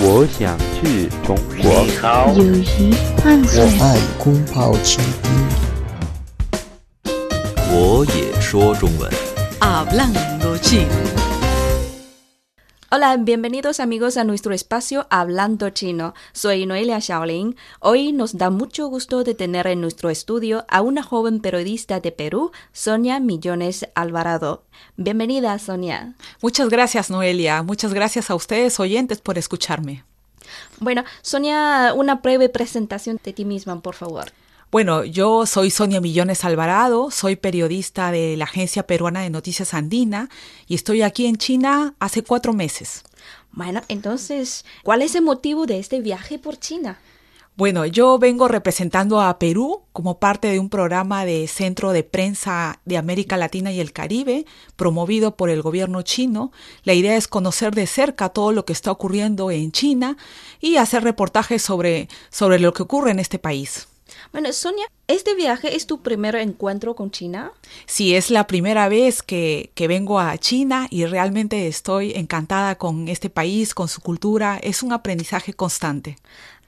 我想去中国。你好，友谊换我爱空泡倾听。我也说中文。Hablando chino. Hola, bienvenidos amigos a nuestro espacio Hablando Chino. Soy Noelia Shaolin. Hoy nos da mucho gusto de tener en nuestro estudio a una joven periodista de Perú, Sonia Millones Alvarado. Bienvenida, Sonia. Muchas gracias, Noelia. Muchas gracias a ustedes, oyentes, por escucharme. Bueno, Sonia, una breve presentación de ti misma, por favor. Bueno, yo soy Sonia Millones Alvarado, soy periodista de la Agencia Peruana de Noticias Andina y estoy aquí en China hace cuatro meses. Bueno, entonces, ¿cuál es el motivo de este viaje por China? Bueno, yo vengo representando a Perú como parte de un programa de Centro de Prensa de América Latina y el Caribe, promovido por el gobierno chino. La idea es conocer de cerca todo lo que está ocurriendo en China y hacer reportajes sobre, sobre lo que ocurre en este país. Bueno, Sonia, ¿este viaje es tu primer encuentro con China? Sí, es la primera vez que, que, vengo a China y realmente estoy encantada con este país, con su cultura. Es un aprendizaje constante.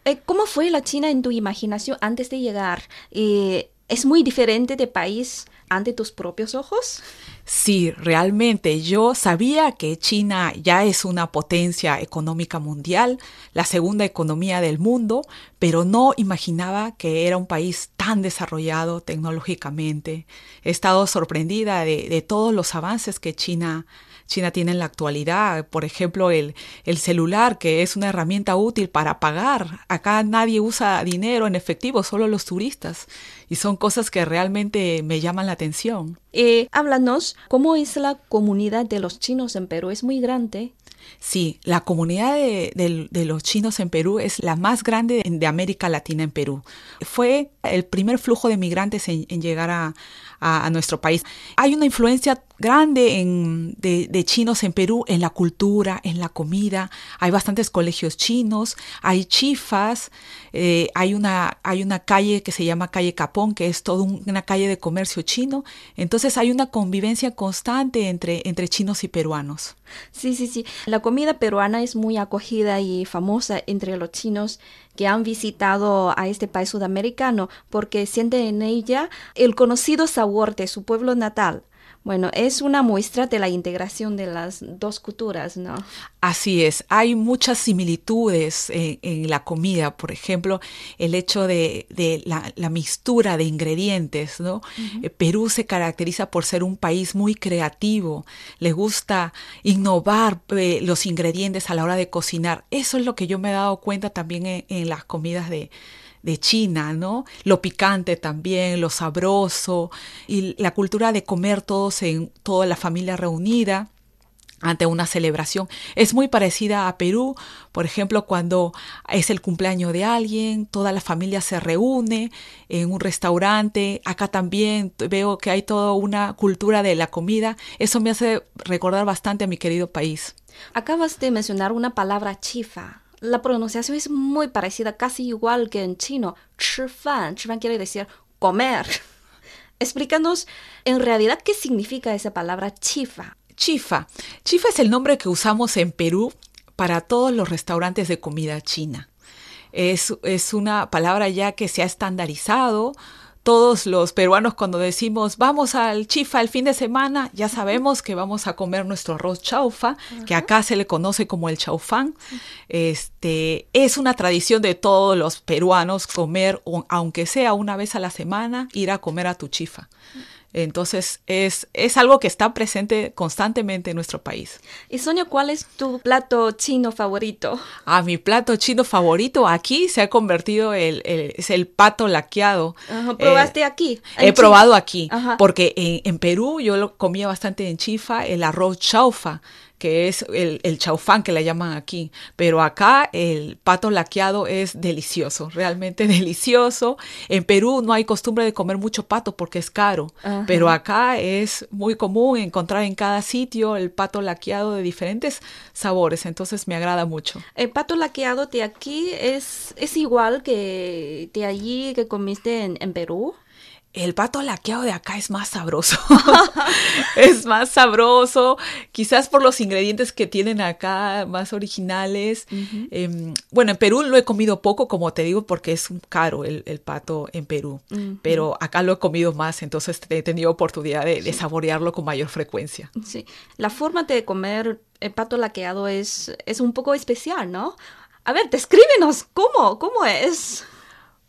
Eh, ¿Cómo fue la China en tu imaginación antes de llegar? Eh, ¿Es muy diferente de país ante tus propios ojos? Sí, realmente yo sabía que China ya es una potencia económica mundial, la segunda economía del mundo, pero no imaginaba que era un país tan desarrollado tecnológicamente. He estado sorprendida de, todos los avances que China China tiene en la actualidad. Por ejemplo, el, el, celular, que es una herramienta útil para pagar. Acá nadie usa dinero en efectivo, solo los turistas. Y son cosas que realmente me llaman la atención. Eh, háblanos, ¿cómo es la comunidad de los chinos en Perú? ¿Es muy grande? Sí, la comunidad de, de, de, los chinos en Perú es la más grande de América Latina en Perú. Fue el primer flujo de migrantes en, en llegar a, a, nuestro país. Hay una influencia grande en, de, de, chinos en Perú en la cultura, en la comida. Hay bastantes colegios chinos, hay chifas, eh, hay, una, hay una calle que se llama calle Capón, que es toda un, una calle de comercio chino. Entonces hay una convivencia constante entre, entre chinos y peruanos. Sí, sí, sí. La comida peruana es muy acogida y famosa entre los chinos que han visitado a este país sudamericano porque sienten en ella el conocido sabor de su pueblo natal. Bueno, es una muestra de la integración de las dos culturas, ¿no? Así es, hay muchas similitudes en, en la comida, por ejemplo, el hecho de, de la, la, mixtura de ingredientes, ¿no? Uh -huh. Perú se caracteriza por ser un país muy creativo, le gusta innovar eh, los ingredientes a la hora de cocinar. Eso es lo que yo me he dado cuenta también en, en las comidas de, de China, ¿no? Lo picante también, lo sabroso y la cultura de comer todos en toda la familia reunida ante una celebración. Es muy parecida a Perú, por ejemplo, cuando es el cumpleaños de alguien, toda la familia se reúne en un restaurante. Acá también veo que hay toda una cultura de la comida. Eso me hace recordar bastante a mi querido país. Acabas de mencionar una palabra chifa la pronunciación es muy parecida, casi igual que en chino. Chifan, chifan quiere decir comer. Explícanos en realidad qué significa esa palabra chifa. Chifa. Chifa es el nombre que usamos en Perú para todos los restaurantes de comida china. Es, es una palabra ya que se ha estandarizado todos los peruanos cuando decimos vamos al chifa el fin de semana, ya sabemos que vamos a comer nuestro arroz chaufa, uh -huh. que acá se le conoce como el chaufán. Este, es una tradición de todos los peruanos comer, aunque sea una vez a la semana, ir a comer a tu chifa. Entonces es, es algo que está presente constantemente en nuestro país. Y Sonia, ¿cuál es tu plato chino favorito? Ah, mi plato chino favorito aquí se ha convertido el, el es el pato laqueado. Ajá, ¿Probaste eh, aquí? He China? probado aquí, Ajá. porque en, en, Perú yo lo comía bastante en chifa, el arroz chaufa que es el, el chaufán que le llaman aquí. Pero acá el pato laqueado es delicioso, realmente delicioso. En Perú no hay costumbre de comer mucho pato porque es caro, Ajá. pero acá es muy común encontrar en cada sitio el pato laqueado de diferentes sabores, entonces me agrada mucho. El pato laqueado de aquí es, es igual que de allí que comiste en, en Perú. El pato laqueado de acá es más sabroso. es más sabroso, quizás por los ingredientes que tienen acá, más originales. Em, bueno, en Perú lo he comido poco, como te digo, porque es caro el, pato en Perú. Pero acá lo he comido más, entonces he tenido oportunidad de, saborearlo con mayor frecuencia. Sí, la forma de comer el pato laqueado es, es un poco especial, ¿no? A ver, descríbenos, ¿cómo? ¿Cómo es?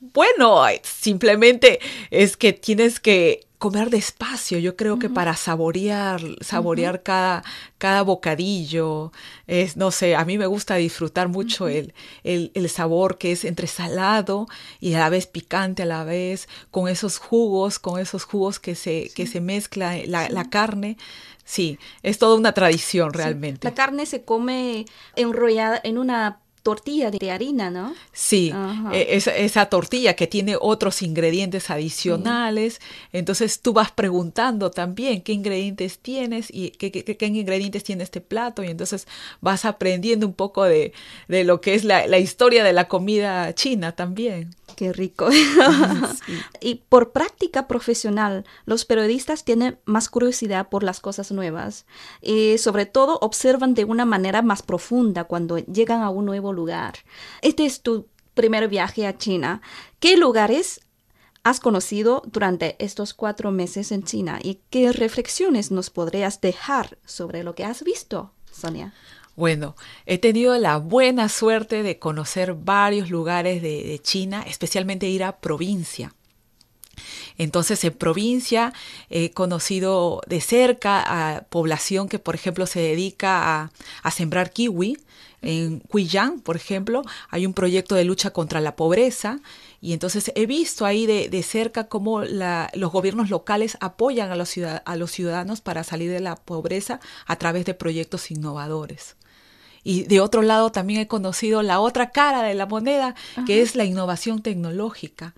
Bueno, simplemente es que tienes que comer despacio. Yo creo que para saborear, saborear cada, cada bocadillo, es, no sé, a mí me gusta disfrutar mucho el, el, el, sabor que es entre salado y a la vez picante a la vez, con esos jugos, con esos jugos que se, que se mezcla la, la carne. Sí, es toda una tradición realmente. La carne se come enrollada en una tortilla de harina, ¿no? Sí, e, esa, tortilla que tiene otros ingredientes adicionales. Entonces tú vas preguntando también qué ingredientes tienes y qué, qué, ingredientes tiene este plato. Y entonces vas aprendiendo un poco de, de lo que es la, la, historia de la comida china también. Qué rico. y por práctica profesional, los periodistas tienen más curiosidad por las cosas nuevas y sobre todo observan de una manera más profunda cuando llegan a un nuevo lugar. Este es tu primer viaje a China. ¿Qué lugares has conocido durante estos cuatro meses en China y qué reflexiones nos podrías dejar sobre lo que has visto, Sonia? Bueno, he tenido la buena suerte de conocer varios lugares de, China, especialmente ir a provincia. Entonces, en provincia he conocido de cerca a población que, por ejemplo, se dedica a, sembrar kiwi. En Huiyang, por ejemplo, hay un proyecto de lucha contra la pobreza y entonces he visto ahí de, de cerca cómo la, los gobiernos locales apoyan a los, a los ciudadanos para salir de la pobreza a través de proyectos innovadores. Y de otro lado también he conocido la otra cara de la moneda, que es la innovación tecnológica.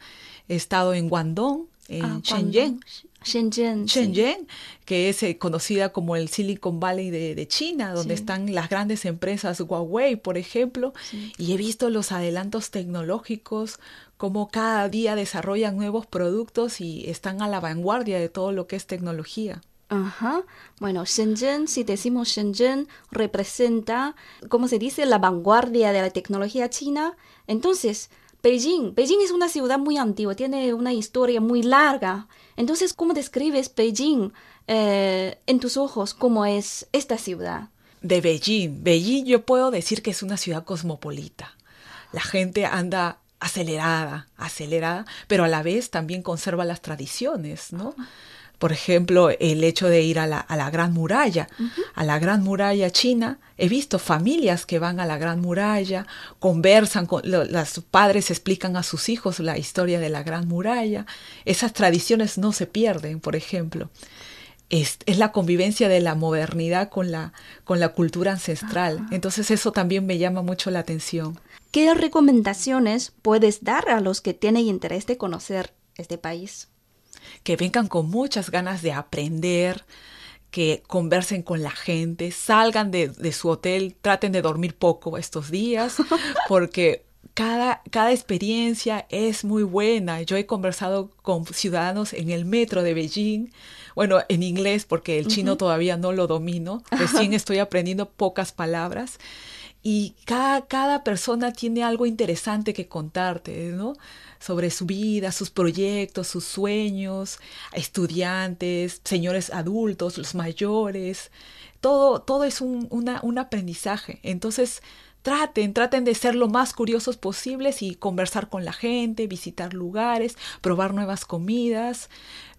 He estado en Guangdong, en ah, Shenzhen. Shenzhen, Shenzhen que es eh, conocida como el Silicon Valley de, China, donde están las grandes empresas Huawei, por ejemplo, y he visto los adelantos tecnológicos, cómo cada día desarrollan nuevos productos y están a la vanguardia de todo lo que es tecnología. Ajá. Bueno, Shenzhen, si decimos Shenzhen, representa, ¿cómo se dice?, la vanguardia de la tecnología china. Entonces, Beijing, Beijing es una ciudad muy antigua, tiene una historia muy larga. Entonces, ¿cómo describes Beijing eh, en tus ojos? ¿Cómo es esta ciudad? De Beijing. Beijing yo puedo decir que es una ciudad cosmopolita. La gente anda acelerada, acelerada, pero a la vez también conserva las tradiciones, ¿no? Por ejemplo, el hecho de ir a la, a la Gran Muralla, a la Gran Muralla china. He visto familias que van a la Gran Muralla, conversan, con, los padres explican a sus hijos la historia de la Gran Muralla. Esas tradiciones no se pierden, por ejemplo. Es, es, la convivencia de la modernidad con la, con la cultura ancestral. Entonces eso también me llama mucho la atención. ¿Qué recomendaciones puedes dar a los que tienen interés de conocer este país? Que vengan con muchas ganas de aprender, que conversen con la gente, salgan de, su hotel, traten de dormir poco estos días, porque cada, cada experiencia es muy buena. Yo he conversado con ciudadanos en el metro de Beijing, bueno, en inglés, porque el chino todavía no lo domino, recién estoy aprendiendo pocas palabras. Y cada, cada persona tiene algo interesante que contarte, ¿no? sobre su vida, sus proyectos, sus sueños, estudiantes, señores adultos, los mayores, todo, todo es un, un aprendizaje. Entonces, traten, traten de ser lo más curiosos posibles y conversar con la gente, visitar lugares, probar nuevas comidas.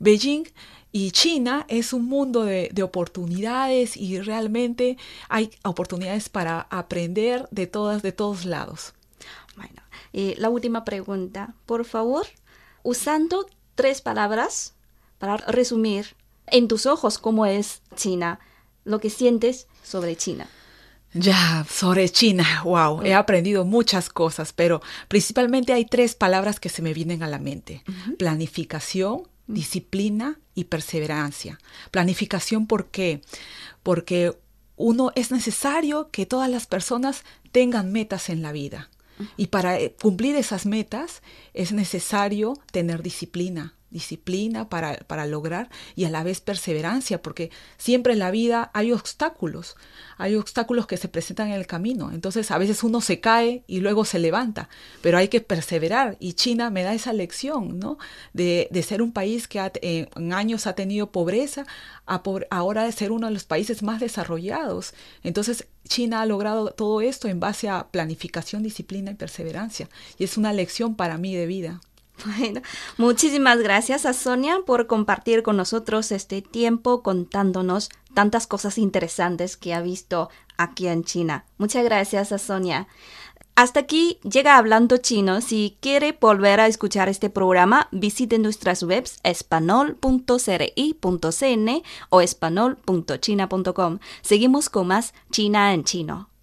Beijing y China es un mundo de, de, oportunidades y realmente hay oportunidades para aprender de todas, de todos lados. Bueno, la última pregunta, por favor, usando tres palabras para resumir en tus ojos cómo es China, lo que sientes sobre China. Ya, sobre China, wow, he aprendido muchas cosas, pero principalmente hay tres palabras que se me vienen a la mente. Planificación, disciplina y perseverancia. Planificación, ¿por qué? Porque uno es necesario que todas las personas tengan metas en la vida. Y para eh, cumplir esas metas es necesario tener disciplina, disciplina para, para lograr y a la vez perseverancia, porque siempre en la vida hay obstáculos, hay obstáculos que se presentan en el camino. Entonces a veces uno se cae y luego se levanta, pero hay que perseverar y China me da esa lección, ¿no? De, de ser un país que eh, en años ha tenido pobreza, a por, ahora de ser uno de los países más desarrollados. Entonces China ha logrado todo esto en base a planificación, disciplina y perseverancia. Y es una lección para mí de vida. Bueno, muchísimas gracias a Sonia por compartir con nosotros este tiempo contándonos tantas cosas interesantes que ha visto aquí en China. Muchas gracias a Sonia. Hasta aquí llega Hablando Chino. Si quiere volver a escuchar este programa, visite nuestras webs espanol.cri.cn o espanol.china.com. Seguimos con más China en chino.